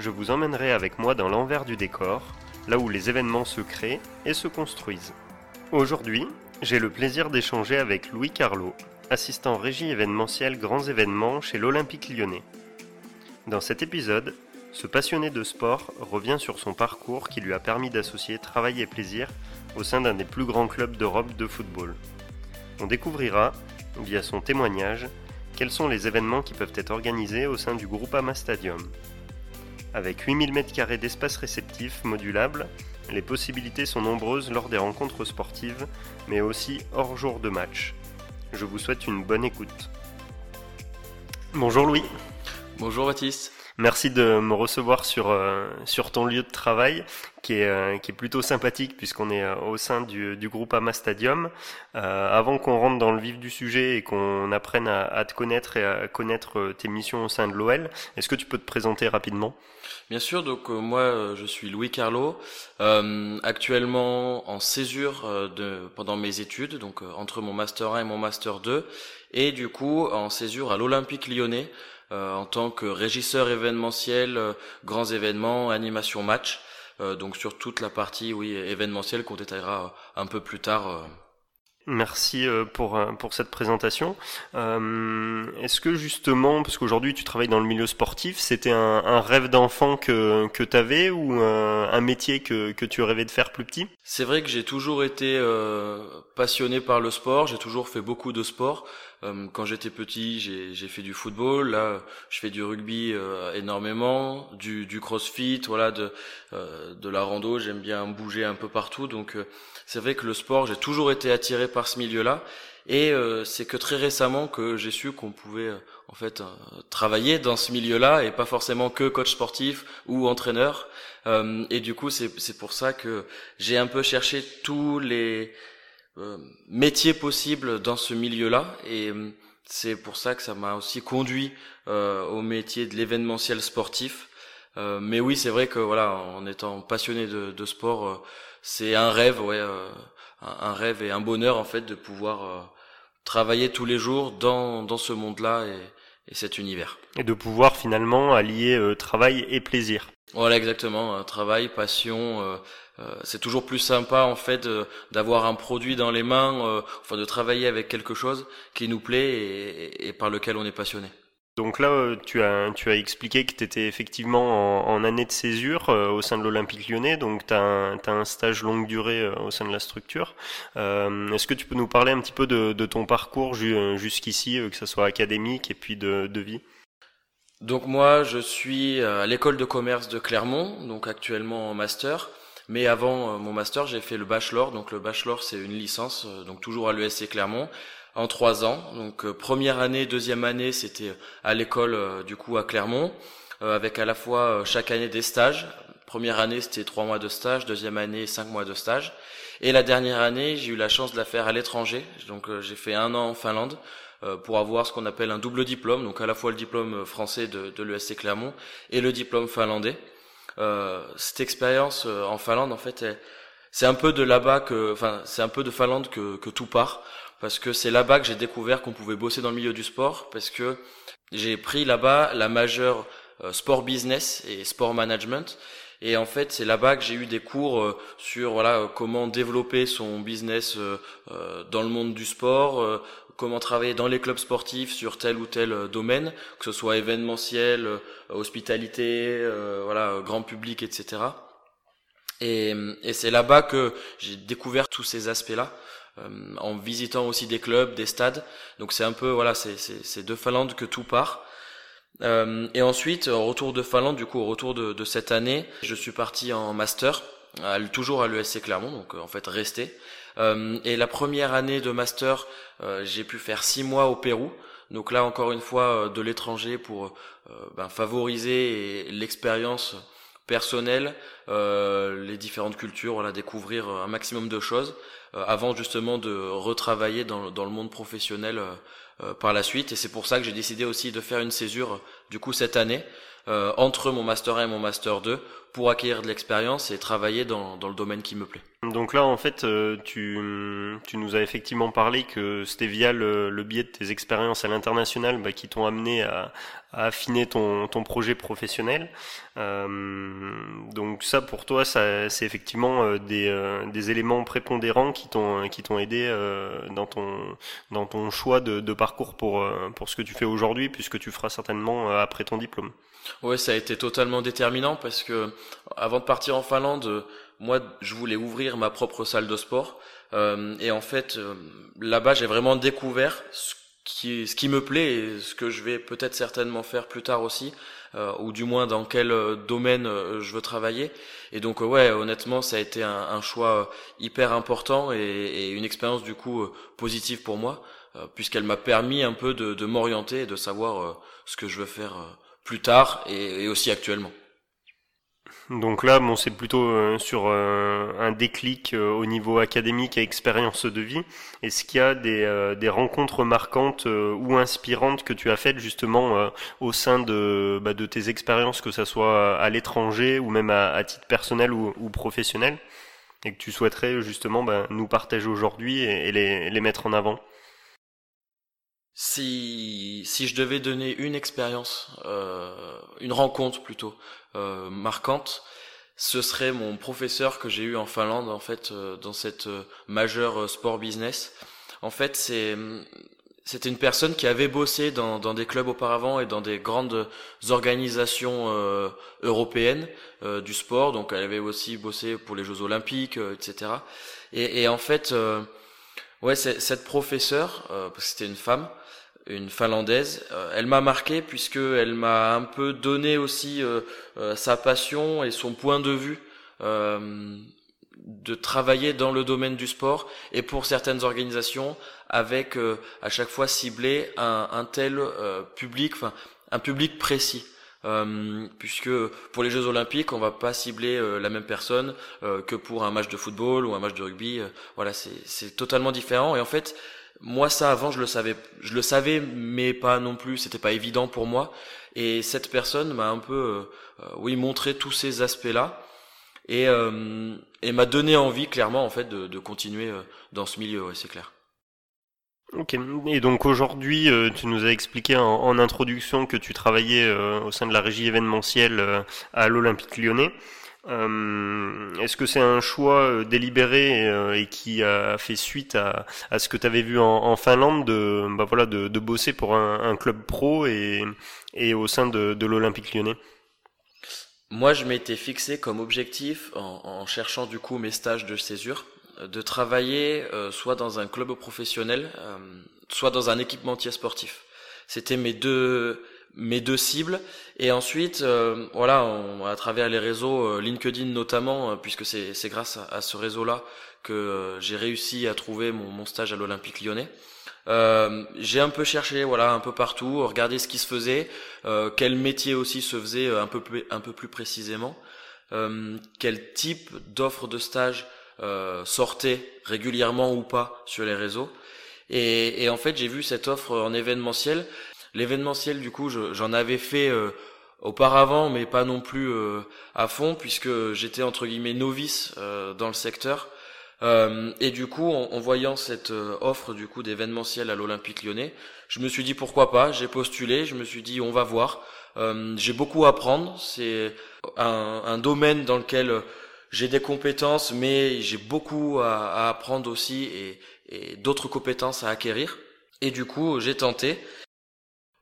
je vous emmènerai avec moi dans l'envers du décor, là où les événements se créent et se construisent. Aujourd'hui, j'ai le plaisir d'échanger avec Louis Carlo, assistant régie événementielle grands événements chez l'Olympique lyonnais. Dans cet épisode, ce passionné de sport revient sur son parcours qui lui a permis d'associer travail et plaisir au sein d'un des plus grands clubs d'Europe de football. On découvrira, via son témoignage, quels sont les événements qui peuvent être organisés au sein du Groupama Stadium. Avec 8000 m2 d'espace réceptif modulable, les possibilités sont nombreuses lors des rencontres sportives, mais aussi hors jour de match. Je vous souhaite une bonne écoute. Bonjour Louis. Bonjour Baptiste. Merci de me recevoir sur, euh, sur ton lieu de travail qui est, euh, qui est plutôt sympathique puisqu'on est euh, au sein du, du groupe Ama Stadium. avant qu'on rentre dans le vif du sujet et qu'on apprenne à, à, te connaître et à connaître tes missions au sein de l'OL, est-ce que tu peux te présenter rapidement? Bien sûr, donc moi je suis Louis Carlo, actuellement en césure de, pendant mes études, donc entre mon master 1 et mon master 2, et du coup en césure à l'Olympique lyonnais euh, en tant que régisseur événementiel, euh, grands événements, animation match. Euh, donc sur toute la partie oui événementielle qu'on détaillera un peu plus tard. Merci pour, pour cette présentation. Euh, Est-ce que justement, parce qu'aujourd'hui tu travailles dans le milieu sportif, c'était un, un, rêve d'enfant que, que tu avais ou un, un, métier que, que tu rêvais de faire plus petit? C'est vrai que j'ai toujours été euh, passionné par le sport, j'ai toujours fait beaucoup de sport. Euh, quand j'étais petit, j'ai fait du football. Là, je fais du rugby euh, énormément, du, du, crossfit, voilà, de euh, de la rando. J'aime bien bouger un peu partout. Donc, c'est vrai que le sport, j'ai toujours été attiré par ce milieu-là. Et c'est que très récemment que j'ai su qu'on pouvait en fait travailler dans ce milieu-là et pas forcément que coach sportif ou entraîneur. et du coup, c'est pour ça que j'ai un peu cherché tous les euh, métier possible dans ce milieu-là et euh, c'est pour ça que ça m'a aussi conduit euh, au métier de l'événementiel sportif. mais oui, c'est vrai que voilà, en étant passionné de, de sport, c'est un rêve, ouais, un, rêve et un bonheur en fait de pouvoir travailler tous les jours dans dans ce monde-là et, et cet univers. Et de pouvoir finalement allier travail et plaisir. Voilà exactement, travail, passion, euh, c'est toujours plus sympa en fait d'avoir un produit dans les mains, euh, enfin de travailler avec quelque chose qui nous plaît et, et, par lequel on est passionné. Donc là, euh, tu as, expliqué que tu étais effectivement en, année de césure au sein de l'Olympique lyonnais, donc tu as, un stage longue durée au sein de la structure. Euh, Est-ce que tu peux nous parler un petit peu de, ton parcours jusqu'ici, que ce soit académique et puis de, de vie? Donc moi, je suis à l'école de commerce de Clermont, donc actuellement en master. Mais avant euh, mon master, j'ai fait le bachelor. Donc le bachelor, c'est une licence, euh, donc toujours à l'ESC Clermont, en trois ans. Donc euh, première année, deuxième année, c'était à l'école du coup à Clermont, avec à la fois chaque année des stages. Première année, c'était trois mois de stage. Deuxième année, cinq mois de stage. Et la dernière année, j'ai eu la chance de la faire à l'étranger. Donc j'ai fait un an en Finlande pour avoir ce qu'on appelle un double diplôme, donc à la fois le diplôme français de, de l'ESC Clermont et le diplôme finlandais. Euh, cette expérience euh, en Finlande, en fait, c'est un peu de là-bas que, enfin, c'est un peu de Finlande que, que tout part, parce que c'est là-bas que j'ai découvert qu'on pouvait bosser dans le milieu du sport, parce que j'ai pris là-bas la majeure euh, sport business et sport management. Et en fait, c'est là-bas que j'ai eu des cours sur voilà comment développer son business dans le monde du sport, comment travailler dans les clubs sportifs sur tel ou tel euh, domaine, que ce soit événementiel, euh, hospitalité, euh, voilà, grand public, etc. Et, et c'est là-bas que j'ai découvert tous ces aspects-là, en visitant aussi des clubs, des stades. Donc c'est un peu, voilà, c'est de Finlande que tout part. et ensuite, au retour de Finlande, du coup, au retour de, de cette année, je suis parti en master, toujours à l'ESC Clermont, donc en fait resté. Euh, et la première année de master, euh, j'ai pu faire six mois au Pérou. Donc là, encore une fois, euh, de l'étranger pour ben, favoriser l'expérience personnel, les différentes cultures, voilà, découvrir un maximum de choses avant justement de retravailler dans, dans le monde professionnel par la suite. Et c'est pour ça que j'ai décidé aussi de faire une césure du coup cette année entre mon master 1 et mon master 2 pour acquérir de l'expérience et travailler dans, dans le domaine qui me plaît. Donc là, en fait, euh, tu, tu nous as effectivement parlé que c'était via le, le, biais de tes expériences à l'international bah, qui t'ont amené à, à, affiner ton, ton projet professionnel. Euh, donc ça, pour toi, ça, c'est effectivement euh, des, euh, des éléments prépondérants qui t'ont qui t'ont aidé dans ton dans ton choix de, de parcours pour pour ce que tu fais aujourd'hui, puisque tu feras certainement après ton diplôme. Ouais, ça a été totalement déterminant parce que avant de partir en Finlande moi, je voulais ouvrir ma propre salle de sport. Euh, et en fait, euh, là-bas, j'ai vraiment découvert ce qui, ce qui me plaît et ce que je vais peut-être certainement faire plus tard aussi, euh, ou du moins dans quel euh, domaine euh, je veux travailler. Et donc, ouais, honnêtement, ça a été un, un choix hyper important et, et, une expérience du coup positive pour moi, puisqu'elle m'a permis un peu de, de m'orienter et de savoir ce que je veux faire plus tard et, et aussi actuellement. Donc là, bon, c'est plutôt euh, sur euh, un déclic euh, au niveau académique et expérience de vie. Est-ce qu'il y a des, des rencontres marquantes ou inspirantes que tu as faites justement au sein de, bah, de tes expériences, que ça soit à l'étranger ou même à, titre personnel ou, ou, professionnel, et que tu souhaiterais justement bah, nous partager aujourd'hui et, les, les mettre en avant? Si, si je devais donner une expérience, euh, une rencontre plutôt euh, marquante, ce serait mon professeur que j'ai eu en Finlande en fait euh, dans cette euh, majeure euh, sport business. En fait, c'est c'était une personne qui avait bossé dans, dans des clubs auparavant et dans des grandes organisations euh, européennes du sport. Donc, elle avait aussi bossé pour les Jeux Olympiques, etc. Et, et, en fait, ouais, cette professeure, parce que c'était une femme, une finlandaise. Euh, elle m'a marqué puisque elle m'a un peu donné aussi euh, euh, sa passion et son point de vue de travailler dans le domaine du sport et pour certaines organisations avec à chaque fois ciblé un, un tel public, enfin un public précis. Puisque pour les Jeux Olympiques, on va pas cibler la même personne que pour un match de football ou un match de rugby. voilà, c'est totalement différent. Et en fait, moi, ça, avant, je le savais, je le savais, mais pas non plus. C'était pas évident pour moi. Et cette personne m'a un peu, euh, euh, oui, montré tous ces aspects-là et, euh, et m'a donné envie, clairement, en fait, de, de continuer dans ce milieu. Ouais, c'est clair. Ok. Et donc aujourd'hui, tu nous as expliqué en, introduction que tu travaillais au sein de la régie événementielle à l'Olympique Lyonnais. Euh, Est-ce que c'est un choix euh, délibéré euh, et qui a fait suite à, ce que tu avais vu en, Finlande de, bah voilà, de, bosser pour un, club pro et, au sein de, de l'Olympique lyonnais? Moi, je m'étais fixé comme objectif, en, en, cherchant du coup mes stages de césure, de travailler euh, soit dans un club professionnel, euh, soit dans un équipementier sportif. C'était mes deux mes deux cibles et ensuite euh, voilà on, à travers les réseaux euh, LinkedIn notamment euh, puisque c'est c'est grâce à, ce réseau là que j'ai réussi à trouver mon, mon stage à l'Olympique Lyonnais j'ai un peu cherché voilà un peu partout regardé ce qui se faisait quel métier aussi se faisait un peu plus un peu plus précisément quel type d'offres de stage sortait régulièrement ou pas sur les réseaux et, et en fait j'ai vu cette offre en événementiel L'événementiel, du coup, j'en avais fait euh, auparavant, mais pas non plus euh, à fond, puisque j'étais entre guillemets novice euh, dans le secteur. et du coup, en, voyant cette offre du coup d'événementiel à l'Olympique Lyonnais, je me suis dit pourquoi pas? J'ai postulé, je me suis dit on va voir. j'ai beaucoup à apprendre. C'est un, un, domaine dans lequel j'ai des compétences, mais j'ai beaucoup à, à, apprendre aussi et, et d'autres compétences à acquérir. Et du coup, j'ai tenté.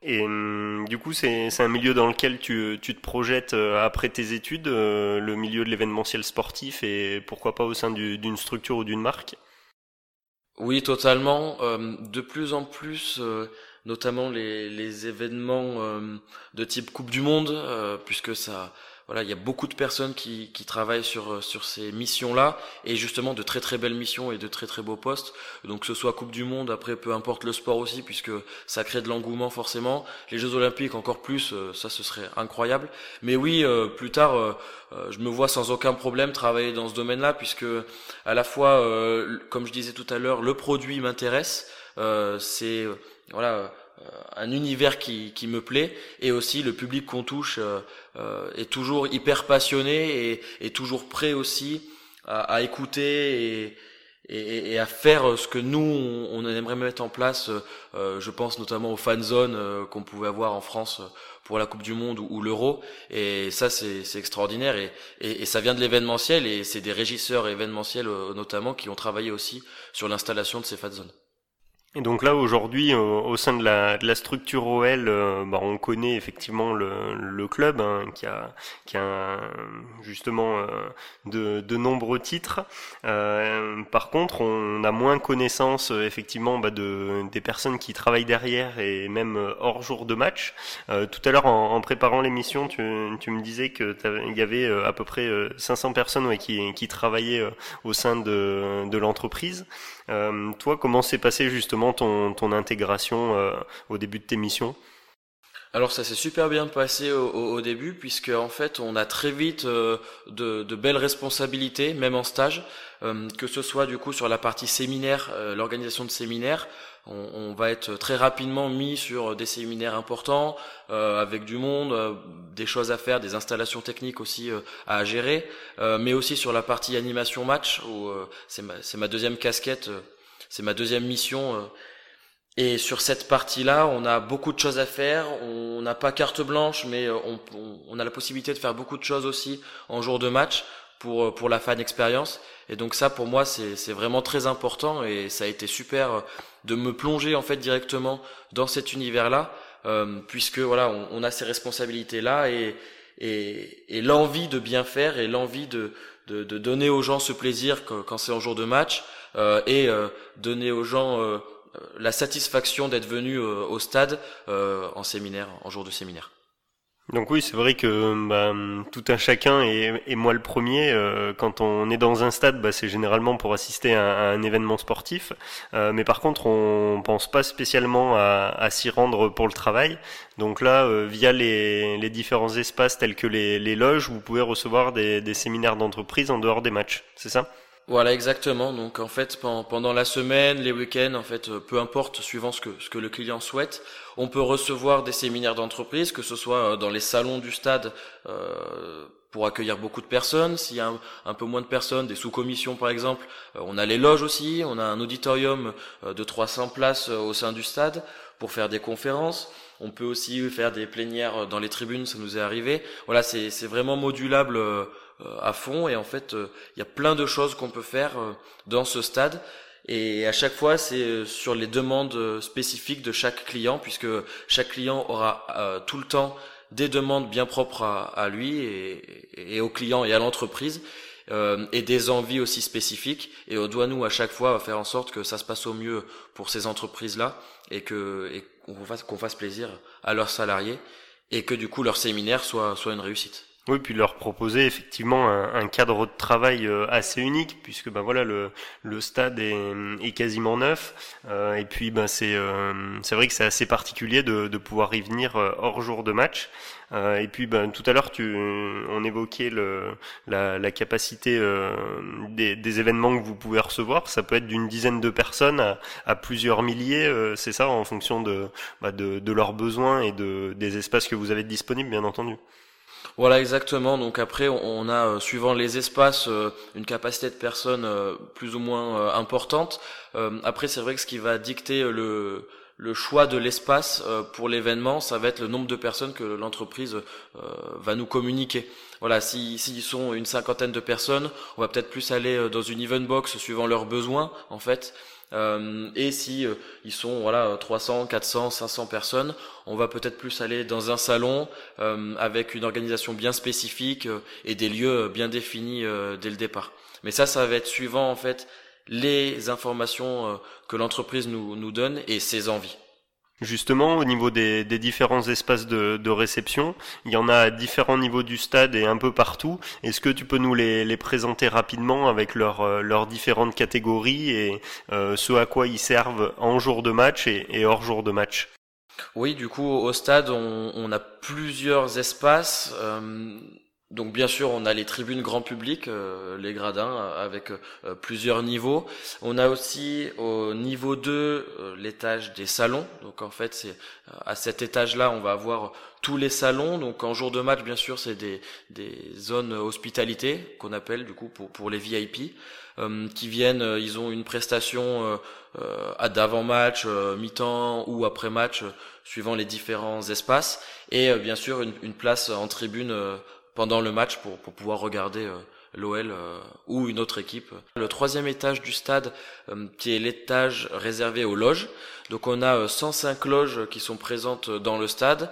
Et hum, du coup, c'est un milieu dans lequel tu, tu te projettes euh, après tes études, euh, le milieu de l'événementiel sportif et pourquoi pas au sein d'une structure ou d'une marque? Oui, totalement. Euh, de plus en plus, notamment les, les événements de type Coupe du Monde, puisque ça, voilà, il y a beaucoup de personnes qui, qui travaillent sur sur ces missions-là et justement de très très belles missions et de très très beaux postes. Donc que ce soit Coupe du Monde, après peu importe le sport aussi, puisque ça crée de l'engouement forcément. Les Jeux Olympiques encore plus, euh, ça ce serait incroyable. Mais oui, euh, plus tard, euh, je me vois sans aucun problème travailler dans ce domaine-là, puisque à la fois, comme je disais tout à l'heure, le produit m'intéresse. c'est voilà un univers qui, qui me plaît et aussi le public qu'on touche euh, est toujours hyper passionné et, et toujours prêt aussi à, à écouter et, et, et, à faire ce que nous on, aimerait mettre en place. Euh, je pense notamment aux fan zones euh, qu'on pouvait avoir en France pour la Coupe du Monde ou, l'Euro. Et ça c'est extraordinaire et, et, ça vient de l'événementiel et c'est des régisseurs événementiels notamment qui ont travaillé aussi sur l'installation de ces fan zones. Et donc là aujourd'hui au sein de la, de la structure OL, euh, bah, on connaît effectivement le, le club hein, qui a qui a justement euh, de, de, nombreux titres. Euh, par contre, on a moins connaissance effectivement bah, de des personnes qui travaillent derrière et même hors jour de match. tout à l'heure en, en, préparant l'émission, tu, tu me disais que il y avait à peu près 500 personnes ouais, qui, qui travaillaient au sein de, de l'entreprise. Euh, toi, comment s'est passé justement ton, ton intégration euh, au début de tes missions? Alors ça s'est super bien passé au, au, début puisque en fait on a très vite euh, de, de, belles responsabilités même en stage que ce soit du coup sur la partie séminaire l'organisation de séminaires on, va être très rapidement mis sur des séminaires importants, euh, avec du monde, euh, des choses à faire, des installations techniques aussi euh, à gérer, mais aussi sur la partie animation match, où c'est ma, ma, deuxième casquette, c'est ma deuxième mission. Et sur cette partie-là, on a beaucoup de choses à faire. On n'a pas carte blanche, mais on, on, a la possibilité de faire beaucoup de choses aussi en jour de match pour pour la fan expérience. Et donc ça, pour moi, c'est vraiment très important et ça a été super de me plonger en fait directement dans cet univers-là, euh, puisque voilà, on, a ces responsabilités-là et, et, et l'envie de bien faire et l'envie de, de, de, donner aux gens ce plaisir quand, c'est en jour de match euh, et euh, donner aux gens euh, la satisfaction d'être venus euh, au stade en séminaire, en jour de séminaire. Donc oui, c'est vrai que bah, tout un chacun et, moi le premier, euh, quand on est dans un stade, bah, c'est généralement pour assister à, un événement sportif. Euh, mais par contre, on pense pas spécialement à, s'y rendre pour le travail. Donc là, euh, via les, différents espaces tels que les, loges, vous pouvez recevoir des, des séminaires d'entreprise en dehors des matchs. C'est ça? Voilà, exactement. Donc en fait, pendant la semaine, les week-ends, en fait, euh, peu importe, suivant ce que, ce que le client souhaite, on peut recevoir des séminaires d'entreprise, que ce soit euh, dans les salons du stade euh, pour accueillir beaucoup de personnes. S'il y a un, peu moins de personnes, des sous-commissions par exemple, on a les loges aussi. On a un auditorium de 300 places au sein du stade pour faire des conférences. On peut aussi faire des plénières dans les tribunes, ça nous est arrivé. Voilà, c'est vraiment modulable euh, à fond. Et en fait euh, il y a plein de choses qu'on peut faire euh, dans ce stade. Et à chaque fois c'est sur les demandes spécifiques de chaque client puisque chaque client aura tout le temps des demandes bien propres à, lui et, et, au client et à l'entreprise et des envies aussi spécifiques. Et on doit nous à chaque fois faire en sorte que ça se passe au mieux pour ces entreprises là et que et qu'on fasse qu'on fasse plaisir à leurs salariés et que du coup leur séminaire soit soit une réussite. Oui, puis leur proposer effectivement un, cadre de travail euh, assez unique, puisque ben voilà le, stade est, quasiment neuf, euh, et puis ben c'est euh, c'est vrai que c'est assez particulier de, pouvoir y venir hors jour de match. et puis ben tout à l'heure tu on évoquait la, capacité des, événements que vous pouvez recevoir. Ça peut être d'une dizaine de personnes à, à plusieurs milliers, c'est ça en fonction de, bah, de de leurs besoins et de des espaces que vous avez disponibles, bien entendu. Voilà exactement. Donc après, on a euh, suivant les espaces euh, une capacité de personnes euh, plus ou moins importante. après, c'est vrai que ce qui va dicter le choix de l'espace pour l'événement, ça va être le nombre de personnes que l'entreprise va nous communiquer. Voilà, s'ils si, sont une cinquantaine de personnes, on va peut-être plus aller dans une event box suivant leurs besoins en fait. Euh, et si euh, ils sont voilà 300, 400, 500 personnes, on va peut-être plus aller dans un salon euh, avec une organisation bien spécifique et des lieux bien définis dès le départ. Mais ça, ça va être suivant en fait les informations que l'entreprise nous donne et ses envies. Justement, au niveau des, différents espaces de, réception, il y en a à différents niveaux du stade et un peu partout. Est-ce que tu peux nous les, présenter rapidement avec euh, leurs différentes catégories et euh, ce à quoi ils servent en jour de match et, hors jour de match? Oui, du coup, au stade, on, a plusieurs espaces. Euh, donc bien sûr, on a les tribunes grand public, euh, les gradins, euh, avec euh, plusieurs niveaux. On a aussi au niveau 2 l'étage des salons. Donc en fait, c'est à cet étage-là, on va avoir tous les salons. Donc en jour de match, bien sûr, c'est des, des zones hospitalité qu'on appelle du coup pour, pour les VIP. qui viennent, ils ont une prestation à d'avant-match, mi-temps ou après-match, suivant les différents espaces, et bien sûr une, une place en tribune pendant le match pour, pour pouvoir regarder euh, l'OL euh, ou une autre équipe. Le troisième étage du stade, euh, qui est l'étage réservé aux loges. Donc on a 105 loges qui sont présentes dans le stade.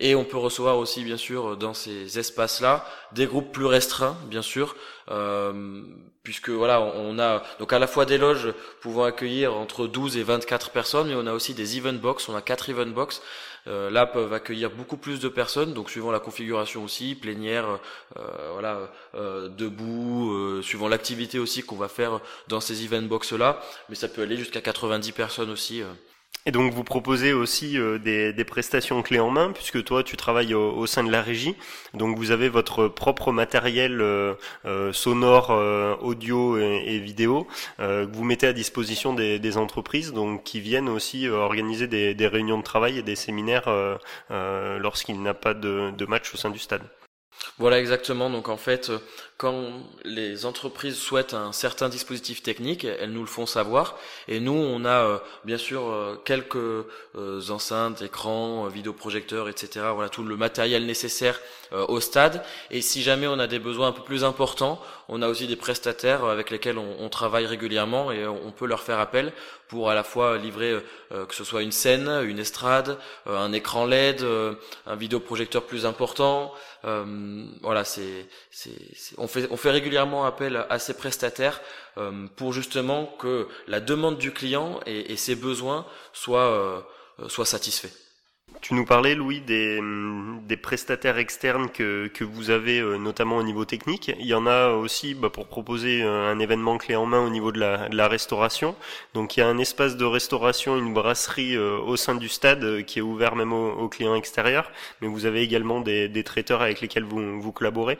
Et on peut recevoir aussi, bien sûr, dans ces espaces-là, des groupes plus restreints, bien sûr, euh, puisque voilà, on a donc à la fois des loges pouvant accueillir entre 12 et 24 personnes, mais on a aussi des event box, on a quatre event box. Euh, là peuvent accueillir beaucoup plus de personnes, donc suivant la configuration aussi, plénière, euh, voilà, euh, debout, euh, suivant l'activité aussi qu'on va faire dans ces event box là, mais ça peut aller jusqu'à 90 personnes aussi. Et donc vous proposez aussi euh, des, prestations clés en main, puisque toi tu travailles au, sein de la régie, donc vous avez votre propre matériel euh, euh, sonore, audio et, vidéo que vous mettez à disposition des, entreprises, donc qui viennent aussi organiser des, réunions de travail et des séminaires lorsqu'il n'y a pas de match au sein du stade. Voilà exactement. Donc en fait, quand les entreprises souhaitent un certain dispositif technique, elles nous le font savoir. Et nous, on a euh, bien sûr euh, quelques euh, enceintes, écrans, vidéoprojecteurs, etc. Voilà tout le matériel nécessaire au stade. Et si jamais on a des besoins un peu plus importants, on a aussi des prestataires avec lesquels on, travaille régulièrement et on peut leur faire appel pour à la fois livrer que ce soit une scène, une estrade, un écran LED, un vidéoprojecteur plus important. voilà, c'est, on fait régulièrement appel à ces prestataires euh, pour justement que la demande du client et, ses besoins soient, euh, soient satisfaits. Tu nous parlais, Louis, des, prestataires externes que, que vous avez, euh, notamment au niveau technique. Il y en a aussi bah, pour proposer un événement clé en main au niveau de la, restauration. Donc il y a un espace de restauration, une brasserie au sein du stade qui est ouvert même aux, clients extérieurs. Mais vous avez également des, des traiteurs avec lesquels vous, vous collaborez.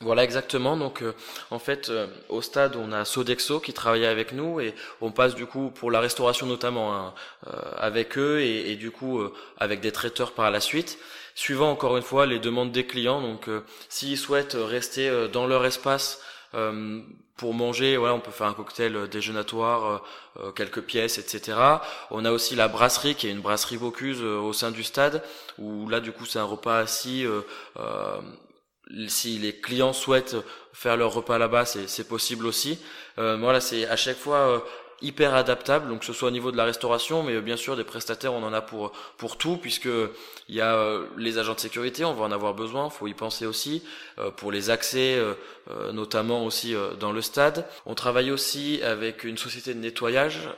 Voilà exactement. Donc euh, en fait euh, au stade on a Sodexo qui travaille avec nous et on passe du coup pour la restauration notamment hein, euh, avec eux et, du coup avec des traiteurs par la suite. Suivant encore une fois les demandes des clients. Donc s'ils souhaitent rester dans leur espace pour manger, voilà, on peut faire un cocktail déjeunatoire, quelques pièces, etc. On a aussi la brasserie qui est une brasserie Bocuse au sein du stade où là du coup c'est un repas assis si les clients souhaitent faire leur repas là-bas, c'est possible aussi. Euh, voilà, c'est à chaque fois euh, hyper adaptable, donc que ce soit au niveau de la restauration, mais bien sûr des prestataires, on en a pour pour tout, puisque il y a euh, les agents de sécurité, on va en avoir besoin, faut y penser aussi euh, pour les accès, euh, notamment aussi dans le stade. On travaille aussi avec une société de nettoyage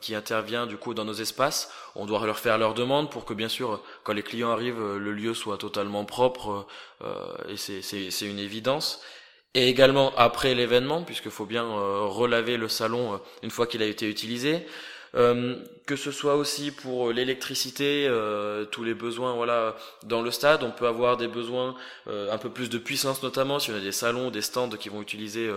qui intervient du coup dans nos espaces. On doit leur faire leur demande pour que bien sûr quand les clients arrivent, le lieu soit totalement propre et c'est c'est une évidence et également après l'événement, puisqu'il faut bien euh, relaver le salon euh, une fois qu'il a été utilisé. Euh, que ce soit aussi pour l'électricité, tous les besoins voilà dans le stade, on peut avoir des besoins un peu plus de puissance notamment si on a des salons, des stands qui vont utiliser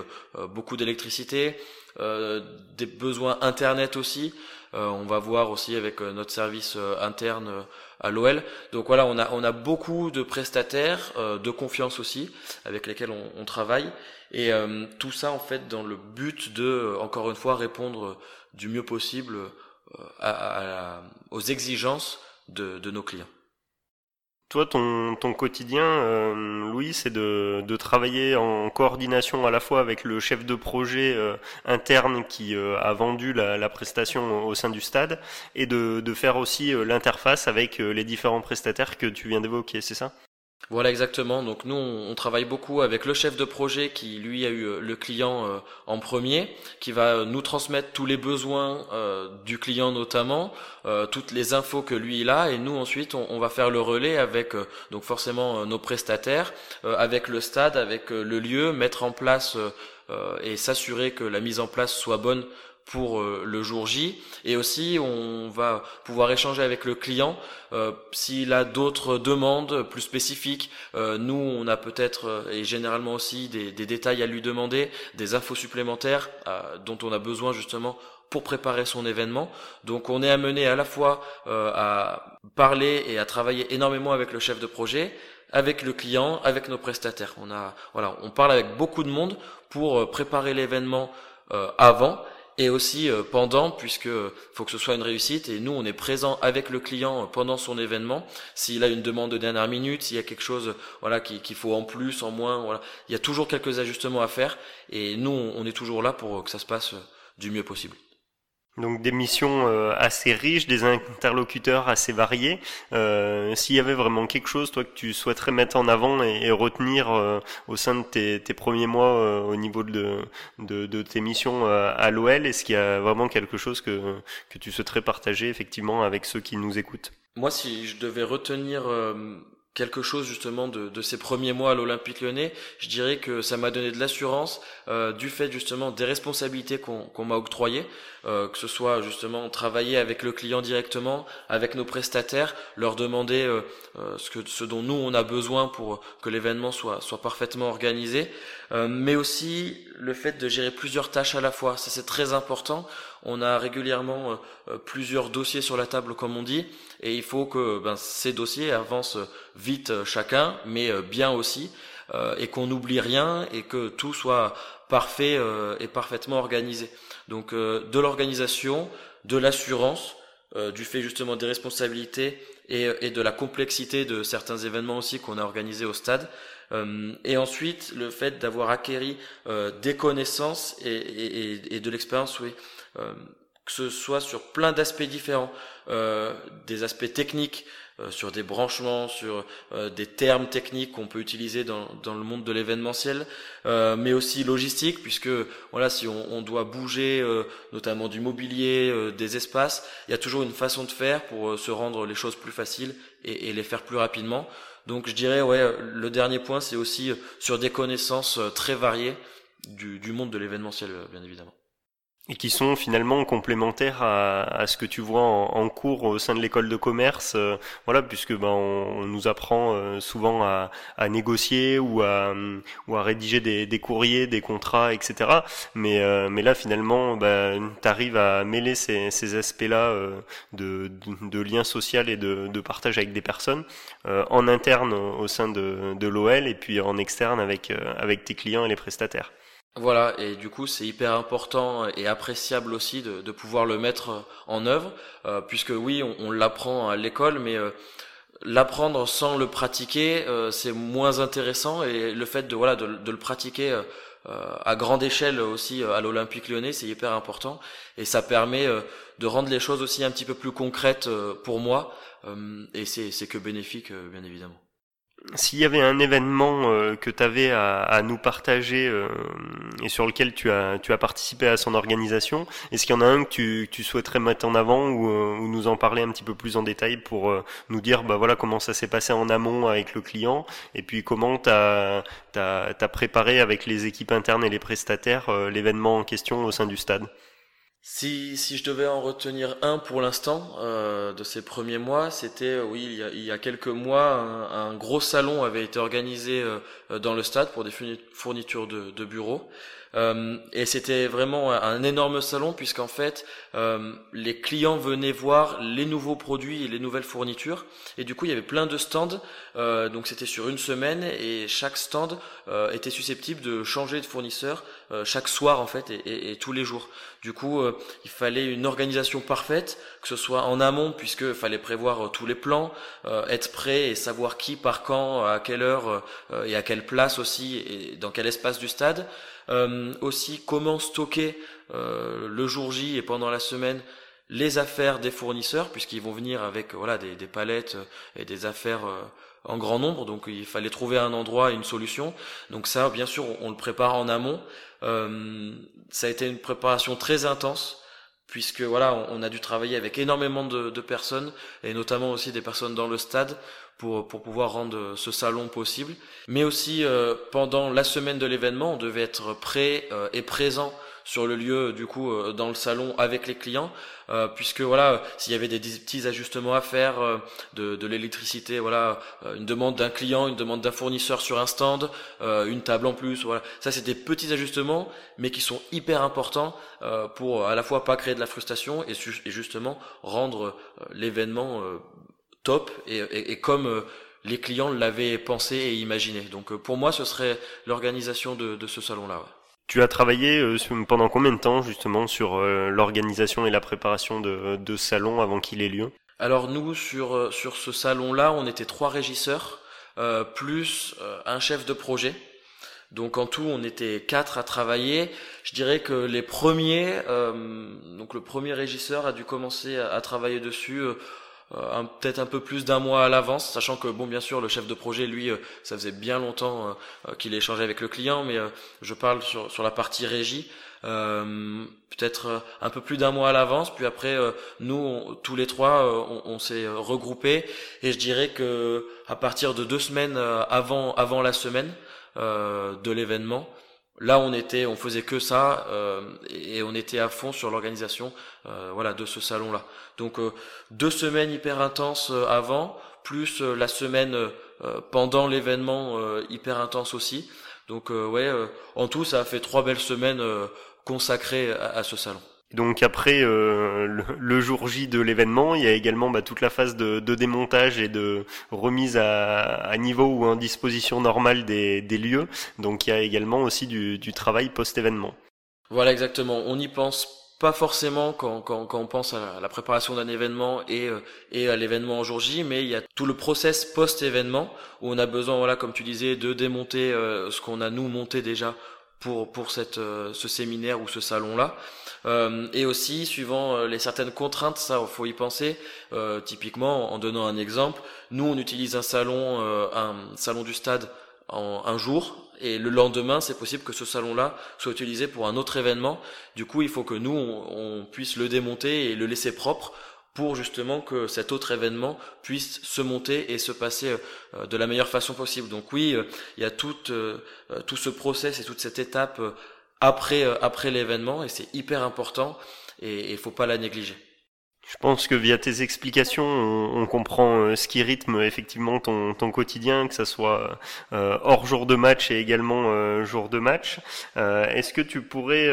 beaucoup d'électricité, des besoins internet aussi. on va voir aussi avec notre service interne à l'OL. Donc voilà, on a, on a beaucoup de prestataires, euh, de confiance aussi, avec lesquels on, travaille. Et euh, tout ça, en fait, dans le but de, euh, encore une fois, répondre du mieux possible aux exigences de, de nos clients. Toi, ton, ton quotidien, euh, Louis, c'est de, de, travailler en coordination à la fois avec le chef de projet euh, interne qui euh, a vendu la, la, prestation au sein du stade et de, de faire aussi l'interface avec les différents prestataires que tu viens d'évoquer, c'est ça? Voilà exactement. Donc nous, on, travaille beaucoup avec le chef de projet qui lui a eu euh, le client euh, en premier, qui va nous transmettre tous les besoins euh, du client notamment, toutes les infos que lui il a, et nous ensuite on, va faire le relais avec donc forcément nos prestataires, avec le stade, avec le lieu, mettre en place et s'assurer que la mise en place soit bonne pour euh, le jour J. Et aussi on va pouvoir échanger avec le client euh, s'il a d'autres demandes plus spécifiques. Euh, nous on a peut-être et généralement aussi des, des, détails à lui demander des infos supplémentaires dont on a besoin justement pour préparer son événement. Donc on est amené à la fois à parler et à travailler énormément avec le chef de projet avec le client avec nos prestataires. On a voilà on parle avec beaucoup de monde pour préparer l'événement avant et aussi euh, pendant, puisque faut que ce soit une réussite. Et nous, on est présent avec le client pendant son événement. S'il a une demande de dernière minute, s'il y a quelque chose, voilà, qu'il faut en plus, en moins, voilà, il y a toujours quelques ajustements à faire. Et nous, on est toujours là pour que ça se passe du mieux possible. Donc des missions euh, assez riches, des interlocuteurs assez variés. Euh, S'il y avait vraiment quelque chose, toi, que tu souhaiterais mettre en avant et, retenir euh, au sein de tes, premiers mois au niveau de, de, de tes missions à l'OL, est-ce qu'il y a vraiment quelque chose que, que tu souhaiterais partager effectivement avec ceux qui nous écoutent? Moi, si je devais retenir quelque chose justement de, de, ces premiers mois à l'Olympique lyonnais, je dirais que ça m'a donné de l'assurance euh, du fait justement des responsabilités qu'on m'a octroyées, euh, que ce soit justement travailler avec le client directement, avec nos prestataires, leur demander euh, euh ce, que, ce dont nous on a besoin pour que l'événement soit, soit parfaitement organisé, euh, mais aussi le fait de gérer plusieurs tâches à la fois, ça c'est très important. On a régulièrement plusieurs dossiers sur la table comme on dit, et il faut que ben, ces dossiers avancent vite euh, chacun, mais euh, bien aussi, euh, et qu'on n'oublie rien et que tout soit parfait et parfaitement organisé. Donc de l'organisation, de l'assurance, du fait justement des responsabilités et, de la complexité de certains événements aussi qu'on a organisés au stade. et ensuite, le fait d'avoir acquéri des connaissances et, et de l'expérience, oui, que ce soit sur plein d'aspects différents, euh, des aspects techniques, euh, sur des branchements, sur euh, des termes techniques qu'on peut utiliser dans, le monde de l'événementiel, mais aussi logistique, puisque voilà, si on, doit bouger, notamment du mobilier, des espaces, il y a toujours une façon de faire pour se rendre les choses plus faciles et, les faire plus rapidement. Donc je dirais, ouais, le dernier point, c'est aussi sur des connaissances très variées du monde de l'événementiel, bien évidemment et qui sont finalement complémentaires à, à, ce que tu vois en, cours au sein de l'école de commerce, euh, voilà, puisque ben on, nous apprend euh, souvent à, à, négocier ou à ou à rédiger des, des courriers, des contrats, etc. Mais euh, mais là finalement, ben, tu arrives à mêler ces, ces aspects-là de, de, de, lien social et de, de partage avec des personnes en interne au sein de, de l'OL et puis en externe avec avec tes clients et les prestataires. Voilà, et du coup c'est hyper important et appréciable aussi de, pouvoir le mettre en œuvre, euh, puisque oui, on, l'apprend à l'école, mais euh, l'apprendre sans le pratiquer, euh, c'est moins intéressant, et le fait de voilà de le pratiquer à grande échelle aussi à l'Olympique lyonnais, c'est hyper important, et ça permet de rendre les choses aussi un petit peu plus concrètes pour moi, et c'est que bénéfique bien évidemment. S'il y avait un événement euh, que tu avais à, nous partager euh, et sur lequel tu as, tu as participé à son organisation, est-ce qu'il y en a un que tu, souhaiterais mettre en avant ou, euh, ou, nous en parler un petit peu plus en détail pour nous dire bah voilà comment ça s'est passé en amont avec le client et puis comment tu as, préparé avec les équipes internes et les prestataires l'événement en question au sein du stade? Si, si je devais en retenir un pour l'instant euh, de ces premiers mois, c'était oui il y, a, il y a quelques mois un, gros salon avait été organisé euh, dans le stade pour des fournitures de, de bureaux. euh, et c'était vraiment un énorme salon puisqu'en fait euh, les clients venaient voir les nouveaux produits et les nouvelles fournitures. Et du coup il y avait plein de stands. Euh, donc c'était sur une semaine et chaque stand euh, était susceptible de changer de fournisseur euh, chaque soir en fait et, tous les jours. Du coup il fallait une organisation parfaite que ce soit en amont puisque fallait prévoir tous les plans être prêt et savoir qui par quand à quelle heure et à quelle place aussi et dans quel espace du stade euh, aussi comment stocker euh, le jour J et pendant la semaine les affaires des fournisseurs puisqu'ils vont venir avec voilà des, des, palettes et des affaires en grand nombre, donc il fallait trouver un endroit, une solution. Donc ça, bien sûr, on, le prépare en amont. Euh, ça a été une préparation très intense puisque voilà, on, a dû travailler avec énormément de, personnes et notamment aussi des personnes dans le stade pour pour pouvoir rendre ce salon possible. Mais aussi euh, pendant la semaine de l'événement, on devait être prêt euh, et présent sur le lieu du coup euh, dans le salon avec les clients euh, puisque voilà s'il y avait des, petits ajustements à faire euh, de, de l'électricité voilà une demande d'un client une demande d'un fournisseur sur un stand une table en plus voilà. Ça c'est des petits ajustements mais qui sont hyper importants pour à la fois pas créer de la frustration et, et justement rendre l'événement top et, et, et comme les clients l'avaient pensé et imaginé. Donc pour moi ce serait l'organisation de, de ce salon là tu as travaillé euh, pendant combien de temps justement sur euh, l'organisation et la préparation de, de salon avant qu'il ait lieu? Alors nous sur euh, sur ce salon là, on était trois régisseurs plus un chef de projet. Donc en tout, on était quatre à travailler. Je dirais que les premiers, donc le premier régisseur a dû commencer à, à travailler dessus euh, peut-être un peu plus d'un mois à l'avance, sachant que bon bien sûr le chef de projet lui euh, ça faisait bien longtemps euh, qu'il échangeait avec le client, mais je parle sur, sur la partie régie. peut-être un peu plus d'un mois à l'avance puis après nous tous les trois on, on s'est regroupés et je dirais que à partir de deux semaines avant avant la semaine de l'événement Là, on était, on faisait que ça euh, et on était à fond sur l'organisation, euh, voilà, de ce salon-là. Donc euh, deux semaines hyper intenses avant, plus la semaine pendant l'événement hyper intense aussi. Donc ouais, en tout, ça a fait trois belles semaines consacrées à ce salon. Donc après euh, le, jour J de l'événement, il y a également bah, toute la phase de, démontage et de remise à, niveau ou en disposition normale des, lieux. Donc il y a également aussi du, travail post-événement. Voilà exactement. On n'y pense pas forcément quand, on pense à la, préparation d'un événement et, euh, et à l'événement en jour J, mais il y a tout le process post-événement où on a besoin, voilà, comme tu disais, de démonter euh, ce qu'on a nous monté déjà pour pour cette ce séminaire ou ce salon là euh, et aussi, suivant euh, les certaines contraintes, ça, faut y penser. Euh, typiquement, en donnant un exemple, nous, on utilise un salon, un salon du stade en un jour, et le lendemain, c'est possible que ce salon-là soit utilisé pour un autre événement. Du coup, il faut que nous, on, puisse le démonter et le laisser propre pour justement que cet autre événement puisse se monter et se passer de la meilleure façon possible. Donc oui, il y a tout, tout ce process et toute cette étape après, euh, après l'événement et c'est hyper important et il faut pas la négliger. Je pense que via tes explications, on, comprend euh, ce qui rythme effectivement ton, quotidien, que ça soit euh, hors jour de match et également euh, jour de match. Est-ce que tu pourrais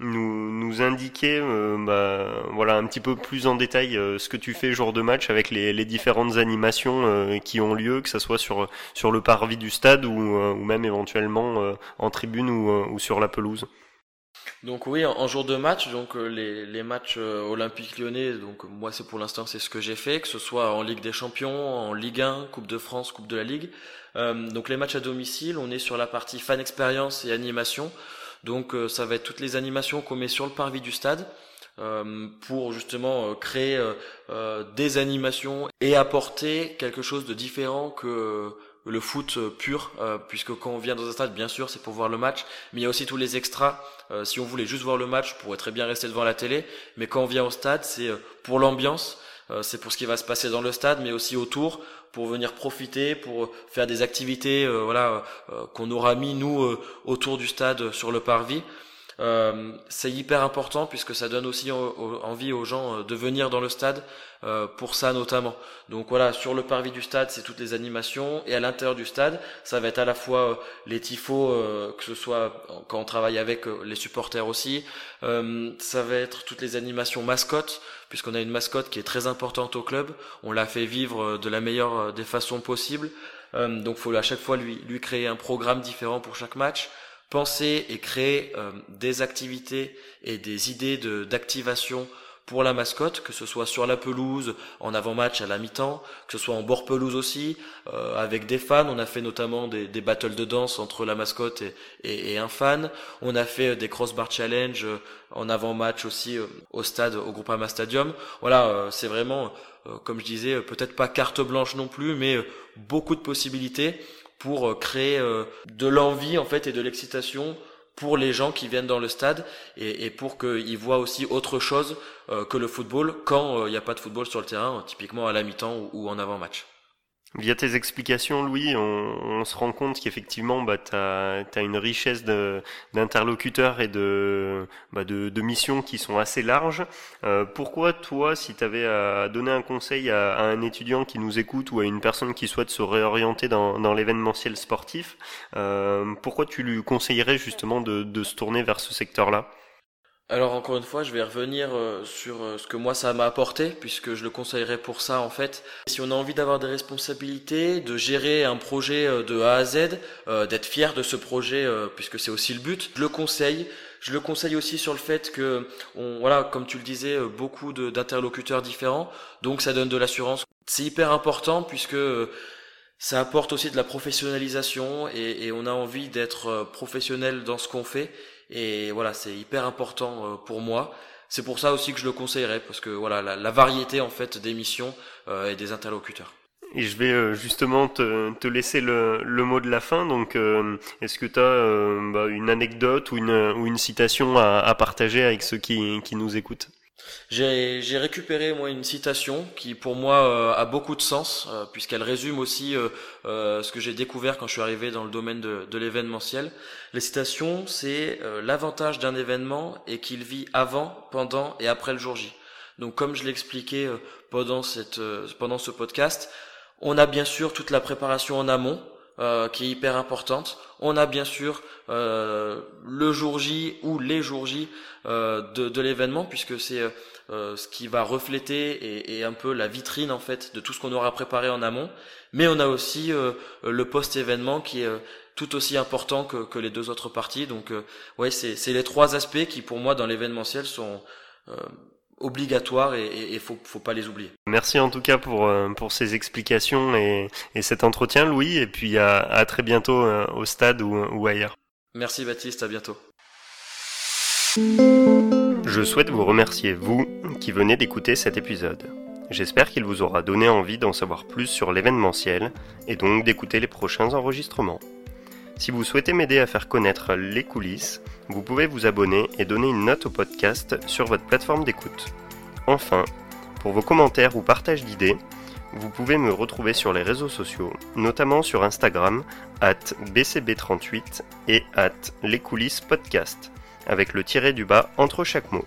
nous, indiquer, bah, voilà, un petit peu plus en détail ce que tu fais jour de match avec les, différentes animations qui ont lieu, que ça soit sur sur le parvis du stade ou, même éventuellement en tribune ou sur la pelouse? Donc oui, en, jour de match, donc euh, les, les matchs euh, olympiques lyonnais, donc moi c'est pour l'instant c'est ce que j'ai fait, que ce soit en Ligue des Champions, en Ligue 1, Coupe de France, Coupe de la Ligue. Euh, donc les matchs à domicile, on est sur la partie fan expérience et animation. Donc ça va être toutes les animations qu'on met sur le parvis du stade. pour justement créer des animations et apporter quelque chose de différent que le foot euh, pur, euh, puisque quand on vient dans un stade, bien sûr, c'est pour voir le match, mais il y a aussi tous les extras. Euh, si on voulait juste voir le match, on pourrait très bien rester devant la télé, mais quand on vient au stade, c'est pour l'ambiance, c'est pour ce qui va se passer dans le stade, mais aussi autour, pour venir profiter, pour faire des activités, voilà, qu'on aura mis nous autour du stade sur le parvis. Euh, c'est hyper important puisque ça donne aussi envie aux gens euh, de venir dans le stade euh, pour ça notamment. Donc voilà, sur le parvis du stade, c'est toutes les animations et à l'intérieur du stade, ça va être à la fois les tifos, que ce soit quand on travaille avec les supporters aussi, ça va être toutes les animations mascottes puisqu'on a une mascotte qui est très importante au club. On l'a fait vivre de la meilleure des façons possibles. donc faut à chaque fois lui, lui créer un programme différent pour chaque match penser et créer euh, des activités et des idées d'activation pour la mascotte, que ce soit sur la pelouse, en avant-match à la mi-temps, que ce soit en bord pelouse aussi, euh, avec des fans. On a fait notamment des, des battles de danse entre la mascotte et, et, et un fan. On a fait des crossbar challenge euh, en avant-match aussi au stade, au Groupama Stadium. Voilà, c'est vraiment comme je disais, peut-être pas carte blanche non plus, mais beaucoup de possibilités pour créer de l'envie en fait et de l'excitation pour les gens qui viennent dans le stade et, et pour qu'ils voient aussi autre chose que le football quand il n'y a pas de football sur le terrain, typiquement à la mi-temps ou en avant-match. Via tes explications, Louis, on, se rend compte qu'effectivement, bah, tu as, une richesse d'interlocuteurs et de, bah, de, missions qui sont assez larges. Euh, pourquoi toi, si tu avais à donner un conseil à, un étudiant qui nous écoute ou à une personne qui souhaite se réorienter dans, dans l'événementiel sportif, euh, pourquoi tu lui conseillerais justement de, de se tourner vers ce secteur-là? Alors encore une fois, je vais revenir euh, sur euh, ce que moi ça m'a apporté, puisque je le conseillerais pour ça en fait. Si on a envie d'avoir des responsabilités, de gérer un projet euh, de A à Z, d'être fier de ce projet, puisque c'est aussi le but, je le conseille. Je le conseille aussi sur le fait que, on, voilà, comme tu le disais, beaucoup d'interlocuteurs différents, donc ça donne de l'assurance. C'est hyper important puisque ça apporte aussi de la professionnalisation et, et on a envie d'être professionnel dans ce qu'on fait et voilà, c'est hyper important euh, pour moi. C'est pour ça aussi que je le conseillerais, parce que voilà, la, variété en fait d'émissions euh, et des interlocuteurs. Et je vais euh, justement te, te laisser le, le, mot de la fin. Donc, est-ce que tu as bah, une anecdote ou une, ou une citation à, à partager avec ceux qui, qui nous écoutent? J'ai récupéré moi une citation qui pour moi euh, a beaucoup de sens euh, puisqu'elle résume aussi euh, ce que j'ai découvert quand je suis arrivé dans le domaine de, de l'événementiel. Les citations, c'est l'avantage d'un événement est qu'il vit avant, pendant et après le jour J. Donc comme je l'expliquais pendant cette pendant ce podcast, on a bien sûr toute la préparation en amont qui est hyper importante. On a bien sûr le jour J ou les jours J euh, de, de l'événement puisque c'est euh, euh, ce qui va refléter et, et, un peu la vitrine en fait de tout ce qu'on aura préparé en amont. Mais on a aussi le post-événement qui est tout aussi important que, que, les deux autres parties. Donc ouais, c'est les trois aspects qui pour moi dans l'événementiel sont obligatoires et il faut, faut pas les oublier. Merci en tout cas pour, pour ces explications et, et cet entretien Louis et puis à, à très bientôt au stade ou, ou ailleurs. Merci Baptiste, à bientôt. Je souhaite vous remercier, vous, qui venez d'écouter cet épisode. J'espère qu'il vous aura donné envie d'en savoir plus sur l'événementiel et donc d'écouter les prochains enregistrements. Si vous souhaitez m'aider à faire connaître les coulisses, vous pouvez vous abonner et donner une note au podcast sur votre plateforme d'écoute. Enfin, pour vos commentaires ou partages d'idées, vous pouvez me retrouver sur les réseaux sociaux, notamment sur Instagram, at bcb38 et at les coulisses podcast avec le tiré du bas entre chaque mot.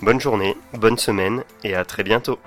Bonne journée, bonne semaine et à très bientôt